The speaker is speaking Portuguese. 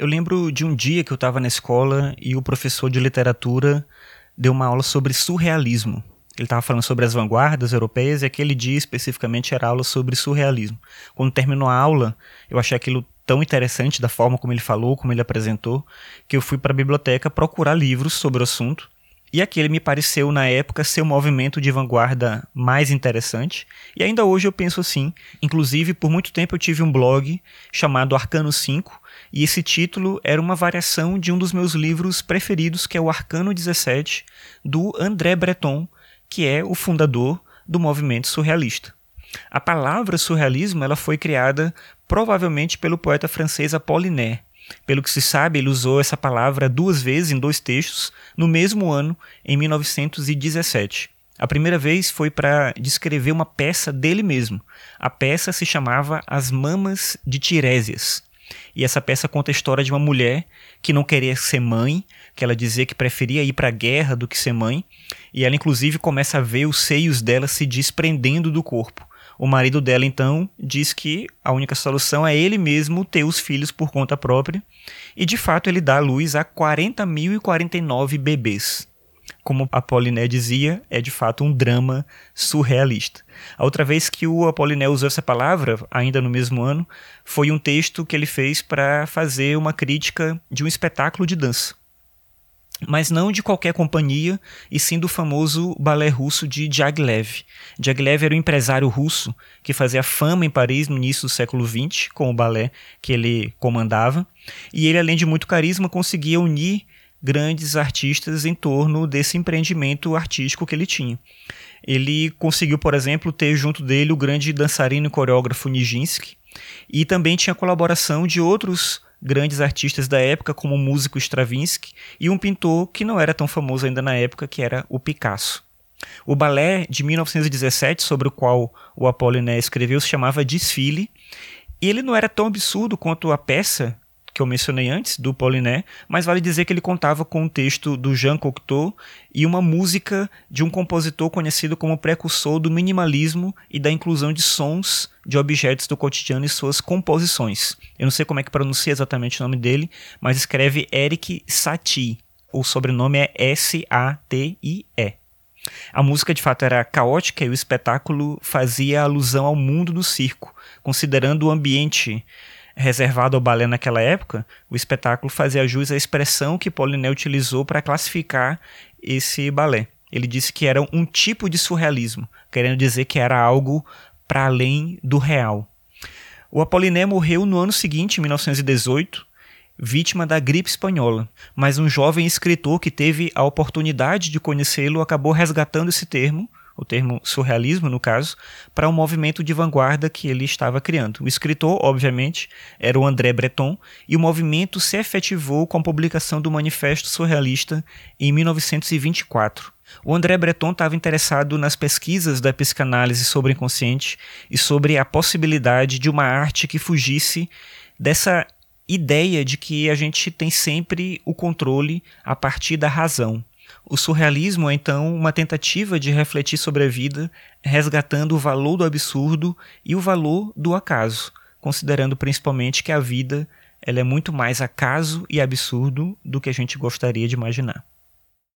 Eu lembro de um dia que eu estava na escola e o professor de literatura deu uma aula sobre surrealismo. Ele estava falando sobre as vanguardas europeias e aquele dia especificamente era aula sobre surrealismo. Quando terminou a aula, eu achei aquilo tão interessante da forma como ele falou, como ele apresentou, que eu fui para a biblioteca procurar livros sobre o assunto. E aquele me pareceu, na época, ser o movimento de vanguarda mais interessante. E ainda hoje eu penso assim. Inclusive, por muito tempo eu tive um blog chamado Arcano 5, e esse título era uma variação de um dos meus livros preferidos, que é o Arcano 17, do André Breton, que é o fundador do movimento surrealista. A palavra surrealismo ela foi criada provavelmente pelo poeta francês Apollinaire. Pelo que se sabe, ele usou essa palavra duas vezes em dois textos no mesmo ano, em 1917. A primeira vez foi para descrever uma peça dele mesmo. A peça se chamava As Mamas de Tirésias. E essa peça conta a história de uma mulher que não queria ser mãe, que ela dizia que preferia ir para a guerra do que ser mãe, e ela inclusive começa a ver os seios dela se desprendendo do corpo. O marido dela então diz que a única solução é ele mesmo ter os filhos por conta própria, e de fato ele dá à luz a 40.049 bebês. Como Apollinaire dizia, é de fato um drama surrealista. A outra vez que o Apollinaire usou essa palavra, ainda no mesmo ano, foi um texto que ele fez para fazer uma crítica de um espetáculo de dança mas não de qualquer companhia, e sim do famoso balé russo de Diaghilev. Diaghilev era um empresário russo que fazia fama em Paris no início do século XX, com o balé que ele comandava, e ele, além de muito carisma, conseguia unir grandes artistas em torno desse empreendimento artístico que ele tinha. Ele conseguiu, por exemplo, ter junto dele o grande dançarino e coreógrafo Nijinsky, e também tinha colaboração de outros grandes artistas da época, como o músico Stravinsky, e um pintor que não era tão famoso ainda na época, que era o Picasso. O balé de 1917, sobre o qual o Apollinaire escreveu, se chamava Desfile, e ele não era tão absurdo quanto a peça que eu mencionei antes, do Pauliné, mas vale dizer que ele contava com um texto do Jean Cocteau e uma música de um compositor conhecido como precursor do minimalismo e da inclusão de sons de objetos do cotidiano em suas composições. Eu não sei como é que pronuncia exatamente o nome dele, mas escreve Eric Satie. O sobrenome é S-A-T-I-E. A música de fato era caótica e o espetáculo fazia alusão ao mundo do circo, considerando o ambiente reservado ao balé naquela época, o espetáculo fazia jus à expressão que Poliné utilizou para classificar esse balé. Ele disse que era um tipo de surrealismo, querendo dizer que era algo para além do real. O Apollinaire morreu no ano seguinte, em 1918, vítima da gripe espanhola, mas um jovem escritor que teve a oportunidade de conhecê-lo acabou resgatando esse termo o termo surrealismo, no caso, para um movimento de vanguarda que ele estava criando. O escritor, obviamente, era o André Breton, e o movimento se efetivou com a publicação do Manifesto Surrealista em 1924. O André Breton estava interessado nas pesquisas da psicanálise sobre o inconsciente e sobre a possibilidade de uma arte que fugisse dessa ideia de que a gente tem sempre o controle a partir da razão. O surrealismo é então uma tentativa de refletir sobre a vida, resgatando o valor do absurdo e o valor do acaso, considerando principalmente que a vida ela é muito mais acaso e absurdo do que a gente gostaria de imaginar.